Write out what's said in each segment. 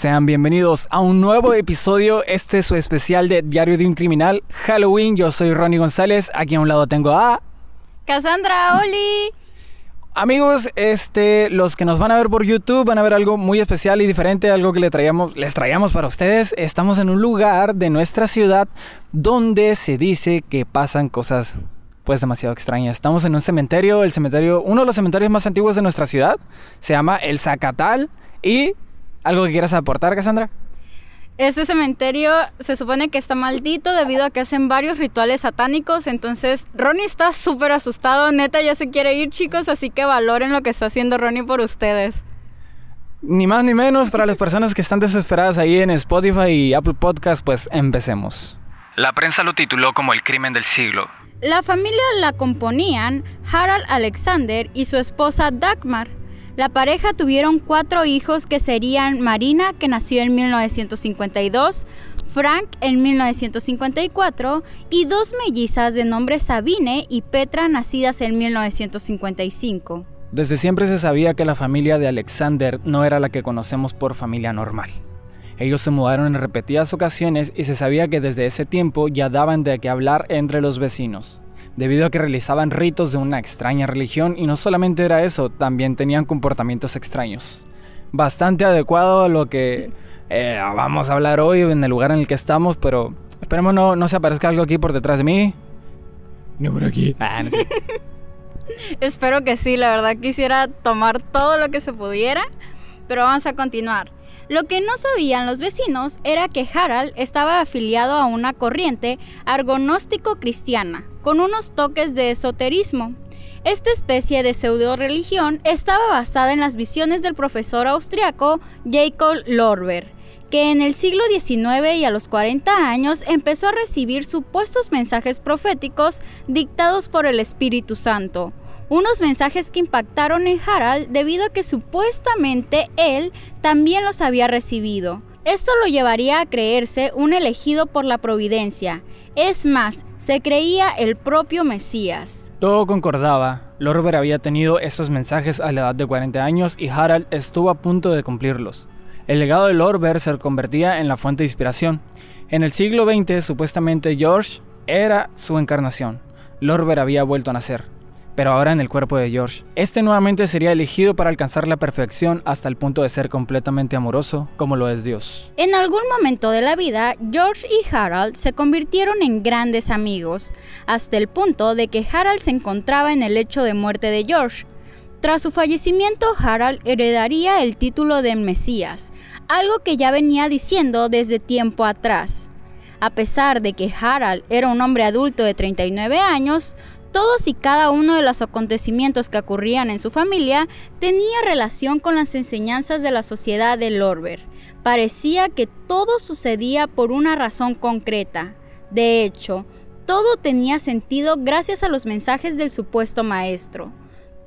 Sean bienvenidos a un nuevo episodio. Este es su especial de Diario de un Criminal, Halloween. Yo soy Ronnie González. Aquí a un lado tengo a. Cassandra, Oli. Amigos, este, los que nos van a ver por YouTube van a ver algo muy especial y diferente, algo que le traíamos, les traíamos para ustedes. Estamos en un lugar de nuestra ciudad donde se dice que pasan cosas pues demasiado extrañas. Estamos en un cementerio, el cementerio, uno de los cementerios más antiguos de nuestra ciudad, se llama El Zacatal y algo que quieras aportar, Cassandra. Este cementerio se supone que está maldito debido a que hacen varios rituales satánicos. Entonces, Ronnie está súper asustado. Neta, ya se quiere ir, chicos. Así que valoren lo que está haciendo Ronnie por ustedes. Ni más ni menos para las personas que están desesperadas ahí en Spotify y Apple Podcast, pues empecemos. La prensa lo tituló como el crimen del siglo. La familia la componían Harald Alexander y su esposa Dagmar. La pareja tuvieron cuatro hijos que serían Marina, que nació en 1952, Frank en 1954 y dos mellizas de nombre Sabine y Petra nacidas en 1955. Desde siempre se sabía que la familia de Alexander no era la que conocemos por familia normal. Ellos se mudaron en repetidas ocasiones y se sabía que desde ese tiempo ya daban de qué hablar entre los vecinos debido a que realizaban ritos de una extraña religión y no solamente era eso, también tenían comportamientos extraños. Bastante adecuado a lo que eh, vamos a hablar hoy en el lugar en el que estamos, pero esperemos no, no se aparezca algo aquí por detrás de mí. No por aquí. Ah, Espero que sí, la verdad quisiera tomar todo lo que se pudiera, pero vamos a continuar. Lo que no sabían los vecinos era que Harald estaba afiliado a una corriente argonóstico cristiana, con unos toques de esoterismo. Esta especie de pseudo-religión estaba basada en las visiones del profesor austriaco Jacob Lorber, que en el siglo XIX y a los 40 años empezó a recibir supuestos mensajes proféticos dictados por el Espíritu Santo, unos mensajes que impactaron en Harald debido a que supuestamente él también los había recibido. Esto lo llevaría a creerse un elegido por la providencia. Es más, se creía el propio Mesías. Todo concordaba. Lorber había tenido esos mensajes a la edad de 40 años y Harald estuvo a punto de cumplirlos. El legado de Lorber se convertía en la fuente de inspiración. En el siglo XX, supuestamente George era su encarnación. Lorber había vuelto a nacer pero ahora en el cuerpo de George. Este nuevamente sería elegido para alcanzar la perfección hasta el punto de ser completamente amoroso, como lo es Dios. En algún momento de la vida, George y Harold se convirtieron en grandes amigos, hasta el punto de que Harold se encontraba en el hecho de muerte de George. Tras su fallecimiento, Harold heredaría el título de Mesías, algo que ya venía diciendo desde tiempo atrás. A pesar de que Harald era un hombre adulto de 39 años, todos y cada uno de los acontecimientos que ocurrían en su familia tenía relación con las enseñanzas de la sociedad de Lorber. Parecía que todo sucedía por una razón concreta. De hecho, todo tenía sentido gracias a los mensajes del supuesto maestro.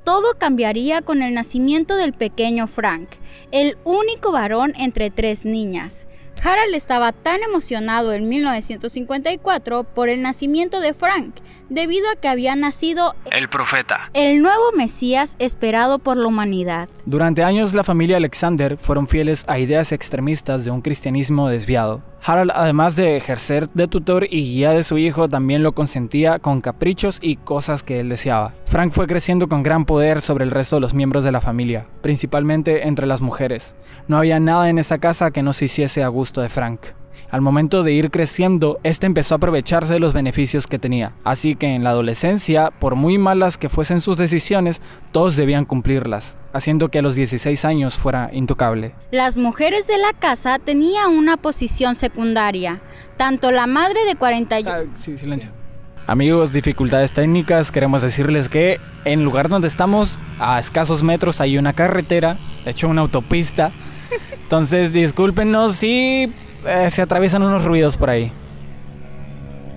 Todo cambiaría con el nacimiento del pequeño Frank, el único varón entre tres niñas. Harald estaba tan emocionado en 1954 por el nacimiento de Frank, debido a que había nacido el profeta, el nuevo Mesías esperado por la humanidad. Durante años la familia Alexander fueron fieles a ideas extremistas de un cristianismo desviado. Harald, además de ejercer de tutor y guía de su hijo, también lo consentía con caprichos y cosas que él deseaba. Frank fue creciendo con gran poder sobre el resto de los miembros de la familia, principalmente entre las mujeres. No había nada en esa casa que no se hiciese a gusto de Frank. Al momento de ir creciendo, este empezó a aprovecharse de los beneficios que tenía. Así que en la adolescencia, por muy malas que fuesen sus decisiones, todos debían cumplirlas, haciendo que a los 16 años fuera intocable. Las mujeres de la casa tenían una posición secundaria. Tanto la madre de 41... Ah, sí, silencio. Amigos, dificultades técnicas, queremos decirles que en el lugar donde estamos, a escasos metros, hay una carretera, de hecho una autopista. Entonces, discúlpenos si eh, se atraviesan unos ruidos por ahí.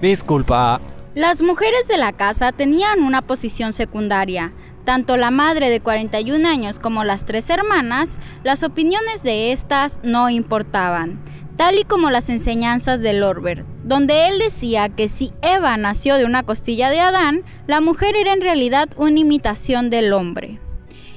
Disculpa. Las mujeres de la casa tenían una posición secundaria. Tanto la madre de 41 años como las tres hermanas, las opiniones de estas no importaban, tal y como las enseñanzas de Lorber, donde él decía que si Eva nació de una costilla de Adán, la mujer era en realidad una imitación del hombre.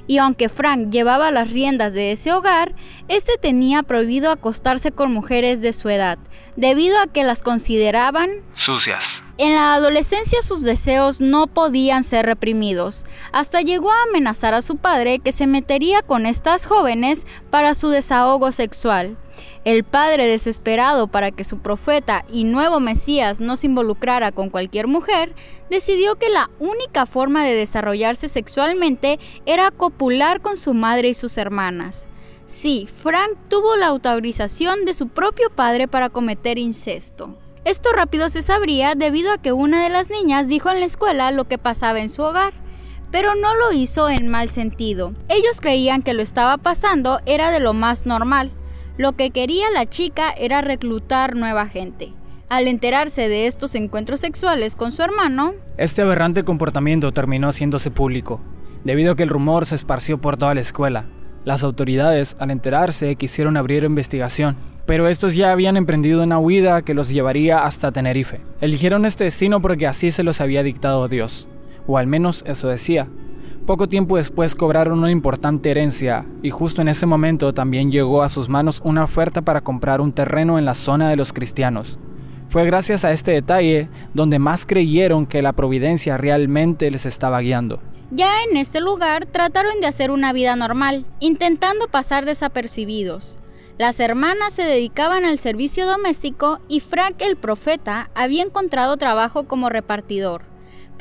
Y aunque Frank llevaba las riendas de ese hogar, este tenía prohibido acostarse con mujeres de su edad, debido a que las consideraban sucias. En la adolescencia sus deseos no podían ser reprimidos, hasta llegó a amenazar a su padre que se metería con estas jóvenes para su desahogo sexual. El padre, desesperado para que su profeta y nuevo Mesías no se involucrara con cualquier mujer, decidió que la única forma de desarrollarse sexualmente era copular con su madre y sus hermanas. Sí, Frank tuvo la autorización de su propio padre para cometer incesto. Esto rápido se sabría debido a que una de las niñas dijo en la escuela lo que pasaba en su hogar, pero no lo hizo en mal sentido. Ellos creían que lo estaba pasando era de lo más normal, lo que quería la chica era reclutar nueva gente. Al enterarse de estos encuentros sexuales con su hermano, este aberrante comportamiento terminó haciéndose público, debido a que el rumor se esparció por toda la escuela. Las autoridades, al enterarse, quisieron abrir investigación, pero estos ya habían emprendido una huida que los llevaría hasta Tenerife. Eligieron este destino porque así se los había dictado Dios, o al menos eso decía. Poco tiempo después cobraron una importante herencia y justo en ese momento también llegó a sus manos una oferta para comprar un terreno en la zona de los cristianos. Fue gracias a este detalle donde más creyeron que la providencia realmente les estaba guiando. Ya en este lugar trataron de hacer una vida normal, intentando pasar desapercibidos. Las hermanas se dedicaban al servicio doméstico y Frank el profeta había encontrado trabajo como repartidor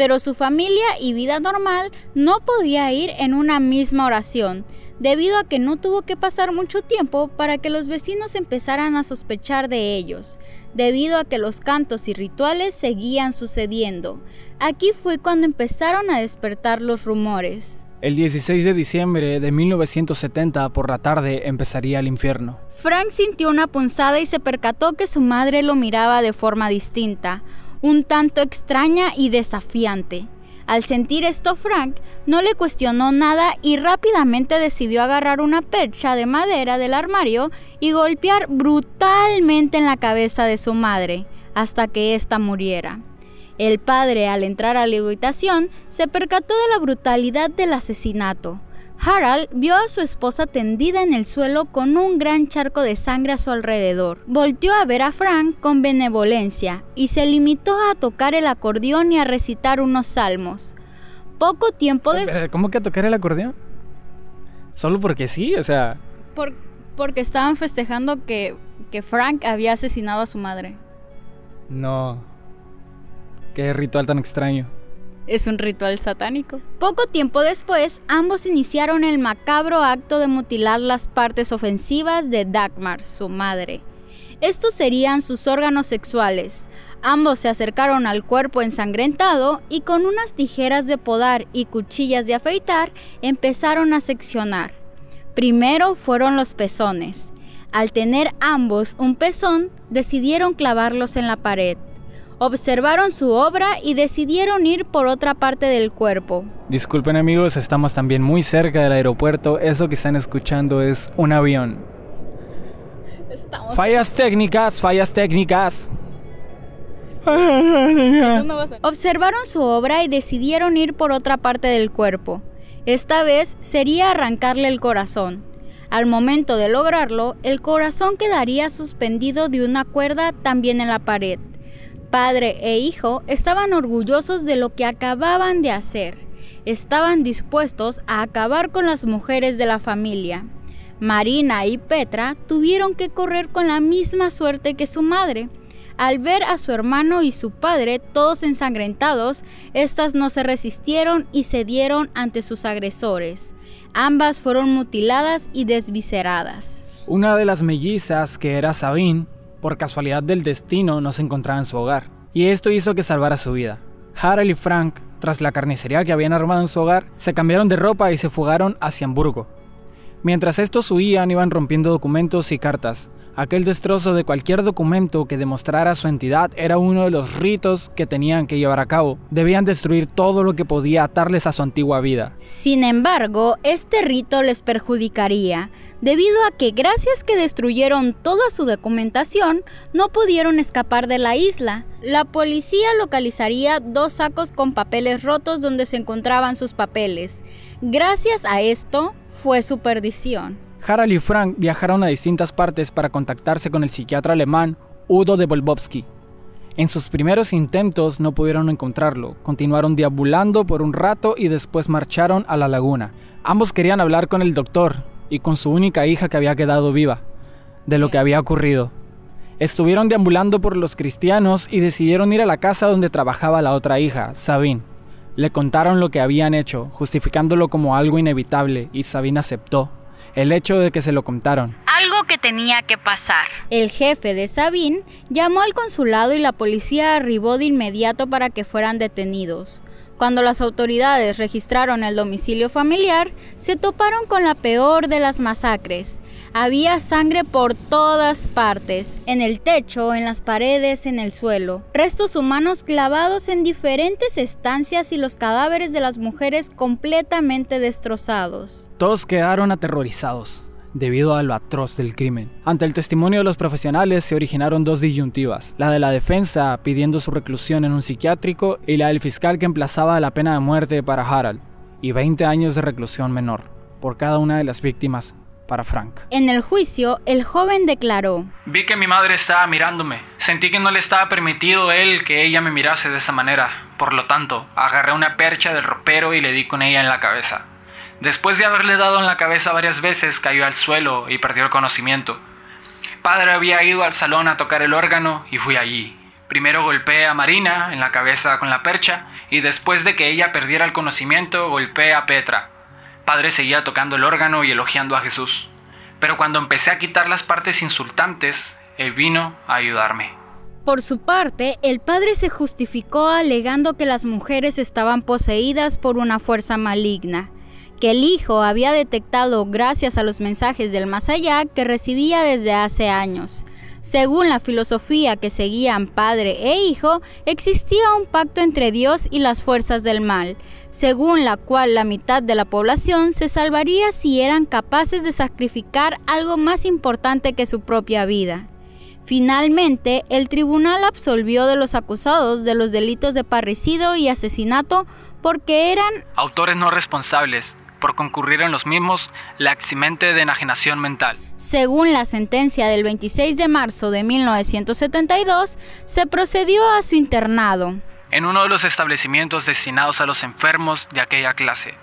pero su familia y vida normal no podía ir en una misma oración, debido a que no tuvo que pasar mucho tiempo para que los vecinos empezaran a sospechar de ellos, debido a que los cantos y rituales seguían sucediendo. Aquí fue cuando empezaron a despertar los rumores. El 16 de diciembre de 1970 por la tarde empezaría el infierno. Frank sintió una punzada y se percató que su madre lo miraba de forma distinta un tanto extraña y desafiante. Al sentir esto, Frank no le cuestionó nada y rápidamente decidió agarrar una percha de madera del armario y golpear brutalmente en la cabeza de su madre hasta que ésta muriera. El padre, al entrar a la habitación, se percató de la brutalidad del asesinato. Harald vio a su esposa tendida en el suelo con un gran charco de sangre a su alrededor. Volteó a ver a Frank con benevolencia y se limitó a tocar el acordeón y a recitar unos salmos. Poco tiempo después... ¿Cómo que a tocar el acordeón? Solo porque sí, o sea... porque estaban festejando que, que Frank había asesinado a su madre. No. Qué ritual tan extraño es un ritual satánico. Poco tiempo después, ambos iniciaron el macabro acto de mutilar las partes ofensivas de Dagmar, su madre. Estos serían sus órganos sexuales. Ambos se acercaron al cuerpo ensangrentado y con unas tijeras de podar y cuchillas de afeitar empezaron a seccionar. Primero fueron los pezones. Al tener ambos un pezón, decidieron clavarlos en la pared observaron su obra y decidieron ir por otra parte del cuerpo. Disculpen amigos, estamos también muy cerca del aeropuerto. Eso que están escuchando es un avión. Fallas técnicas, fallas técnicas. Observaron su obra y decidieron ir por otra parte del cuerpo. Esta vez sería arrancarle el corazón. Al momento de lograrlo, el corazón quedaría suspendido de una cuerda también en la pared. Padre e hijo estaban orgullosos de lo que acababan de hacer. Estaban dispuestos a acabar con las mujeres de la familia. Marina y Petra tuvieron que correr con la misma suerte que su madre. Al ver a su hermano y su padre todos ensangrentados, estas no se resistieron y cedieron ante sus agresores. Ambas fueron mutiladas y desvisceradas. Una de las mellizas, que era Sabine, por casualidad del destino, no se encontraba en su hogar, y esto hizo que salvara su vida. Harald y Frank, tras la carnicería que habían armado en su hogar, se cambiaron de ropa y se fugaron hacia Hamburgo. Mientras estos huían, iban rompiendo documentos y cartas. Aquel destrozo de cualquier documento que demostrara su entidad era uno de los ritos que tenían que llevar a cabo. Debían destruir todo lo que podía atarles a su antigua vida. Sin embargo, este rito les perjudicaría, debido a que gracias que destruyeron toda su documentación, no pudieron escapar de la isla. La policía localizaría dos sacos con papeles rotos donde se encontraban sus papeles. Gracias a esto, fue su perdición. Harald y Frank viajaron a distintas partes para contactarse con el psiquiatra alemán Udo de Volbowski. En sus primeros intentos no pudieron encontrarlo, continuaron deambulando por un rato y después marcharon a la laguna. Ambos querían hablar con el doctor y con su única hija que había quedado viva, de lo que había ocurrido. Estuvieron deambulando por los cristianos y decidieron ir a la casa donde trabajaba la otra hija, Sabine. Le contaron lo que habían hecho, justificándolo como algo inevitable, y Sabine aceptó el hecho de que se lo contaron. Algo que tenía que pasar. El jefe de Sabine llamó al consulado y la policía arribó de inmediato para que fueran detenidos. Cuando las autoridades registraron el domicilio familiar, se toparon con la peor de las masacres. Había sangre por todas partes, en el techo, en las paredes, en el suelo. Restos humanos clavados en diferentes estancias y los cadáveres de las mujeres completamente destrozados. Todos quedaron aterrorizados debido a lo atroz del crimen. Ante el testimonio de los profesionales se originaron dos disyuntivas, la de la defensa pidiendo su reclusión en un psiquiátrico y la del fiscal que emplazaba la pena de muerte para Harald y 20 años de reclusión menor por cada una de las víctimas para Frank. En el juicio, el joven declaró, Vi que mi madre estaba mirándome. Sentí que no le estaba permitido él que ella me mirase de esa manera. Por lo tanto, agarré una percha del ropero y le di con ella en la cabeza. Después de haberle dado en la cabeza varias veces, cayó al suelo y perdió el conocimiento. Padre había ido al salón a tocar el órgano y fui allí. Primero golpeé a Marina en la cabeza con la percha y después de que ella perdiera el conocimiento golpeé a Petra. Padre seguía tocando el órgano y elogiando a Jesús. Pero cuando empecé a quitar las partes insultantes, él vino a ayudarme. Por su parte, el padre se justificó alegando que las mujeres estaban poseídas por una fuerza maligna, que el hijo había detectado gracias a los mensajes del más allá que recibía desde hace años. Según la filosofía que seguían padre e hijo, existía un pacto entre Dios y las fuerzas del mal, según la cual la mitad de la población se salvaría si eran capaces de sacrificar algo más importante que su propia vida. Finalmente, el tribunal absolvió de los acusados de los delitos de parricidio y asesinato porque eran autores no responsables por concurrir en los mismos la eximente de enajenación mental. Según la sentencia del 26 de marzo de 1972, se procedió a su internado. En uno de los establecimientos destinados a los enfermos de aquella clase,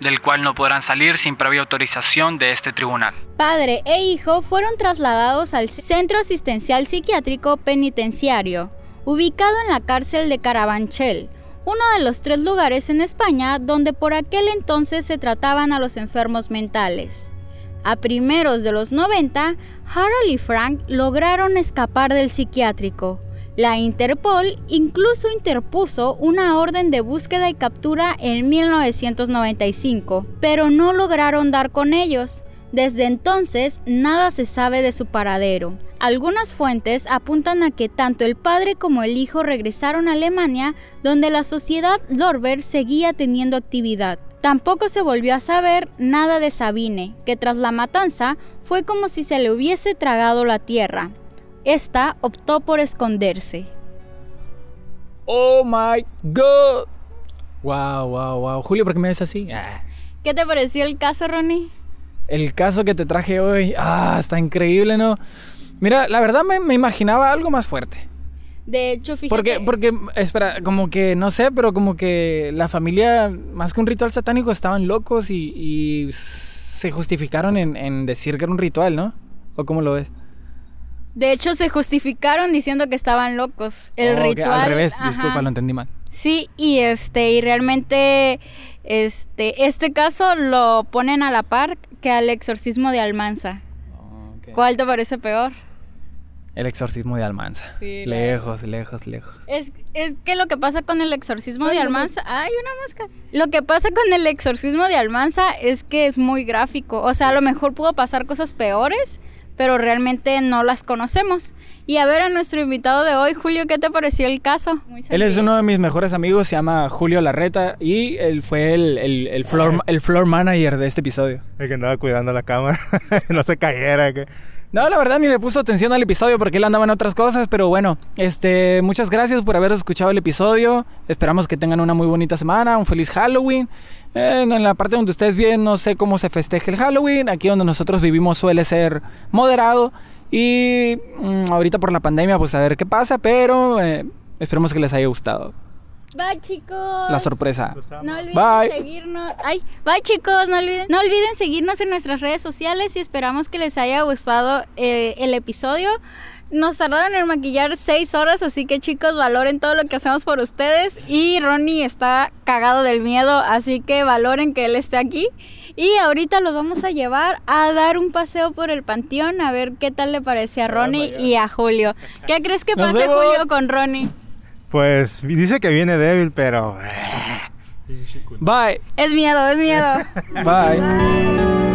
del cual no podrán salir sin previa autorización de este tribunal. Padre e hijo fueron trasladados al Centro Asistencial Psiquiátrico Penitenciario, ubicado en la cárcel de Carabanchel, uno de los tres lugares en España donde por aquel entonces se trataban a los enfermos mentales. A primeros de los 90, Harold y Frank lograron escapar del psiquiátrico. La Interpol incluso interpuso una orden de búsqueda y captura en 1995, pero no lograron dar con ellos. Desde entonces, nada se sabe de su paradero. Algunas fuentes apuntan a que tanto el padre como el hijo regresaron a Alemania, donde la sociedad Lorber seguía teniendo actividad. Tampoco se volvió a saber nada de Sabine, que tras la matanza fue como si se le hubiese tragado la tierra. Esta optó por esconderse. Oh my god. Wow, wow, wow. Julio, ¿por qué me ves así? Ah. ¿Qué te pareció el caso, Ronnie? El caso que te traje hoy, ah, está increíble, ¿no? Mira, la verdad me, imaginaba algo más fuerte. De hecho, fíjate. Porque, porque, espera, como que, no sé, pero como que la familia, más que un ritual satánico, estaban locos y, se justificaron en, decir que era un ritual, ¿no? ¿O cómo lo ves? De hecho, se justificaron diciendo que estaban locos. El ritual. Al revés, disculpa, lo entendí mal. Sí, y este, y realmente, este, este caso lo ponen a la par que al exorcismo de Almanza. ¿Cuál te parece peor? El exorcismo de Almanza. Sí, la lejos, lejos, lejos. Es, es que lo que pasa con el exorcismo de Almanza. ¡Ay, una máscara! Lo que pasa con el exorcismo de Almanza es que es muy gráfico. O sea, a lo mejor pudo pasar cosas peores, pero realmente no las conocemos. Y a ver a nuestro invitado de hoy, Julio, ¿qué te pareció el caso? Muy Él es uno de mis mejores amigos, se llama Julio Larreta y él fue el, el, el floor, el floor manager de este episodio. El que andaba cuidando la cámara, no se cayera. Que... No, la verdad ni le puso atención al episodio porque él andaba en otras cosas, pero bueno, este, muchas gracias por haber escuchado el episodio. Esperamos que tengan una muy bonita semana, un feliz Halloween. En la parte donde ustedes viven, no sé cómo se festeja el Halloween. Aquí donde nosotros vivimos suele ser moderado. Y mm, ahorita por la pandemia, pues a ver qué pasa, pero eh, esperemos que les haya gustado Bye, chicos. la sorpresa. No olviden Bye. seguirnos. Ay, bye chicos, no olviden, no olviden seguirnos en nuestras redes sociales y esperamos que les haya gustado eh, el episodio. Nos tardaron en maquillar seis horas, así que chicos, valoren todo lo que hacemos por ustedes. Y Ronnie está cagado del miedo, así que valoren que él esté aquí. Y ahorita los vamos a llevar a dar un paseo por el panteón a ver qué tal le parece a Ronnie y a Julio. ¿Qué crees que pase. Julio con Ronnie? Pues dice que viene débil, pero... Bye. Es miedo, es miedo. Bye. Bye.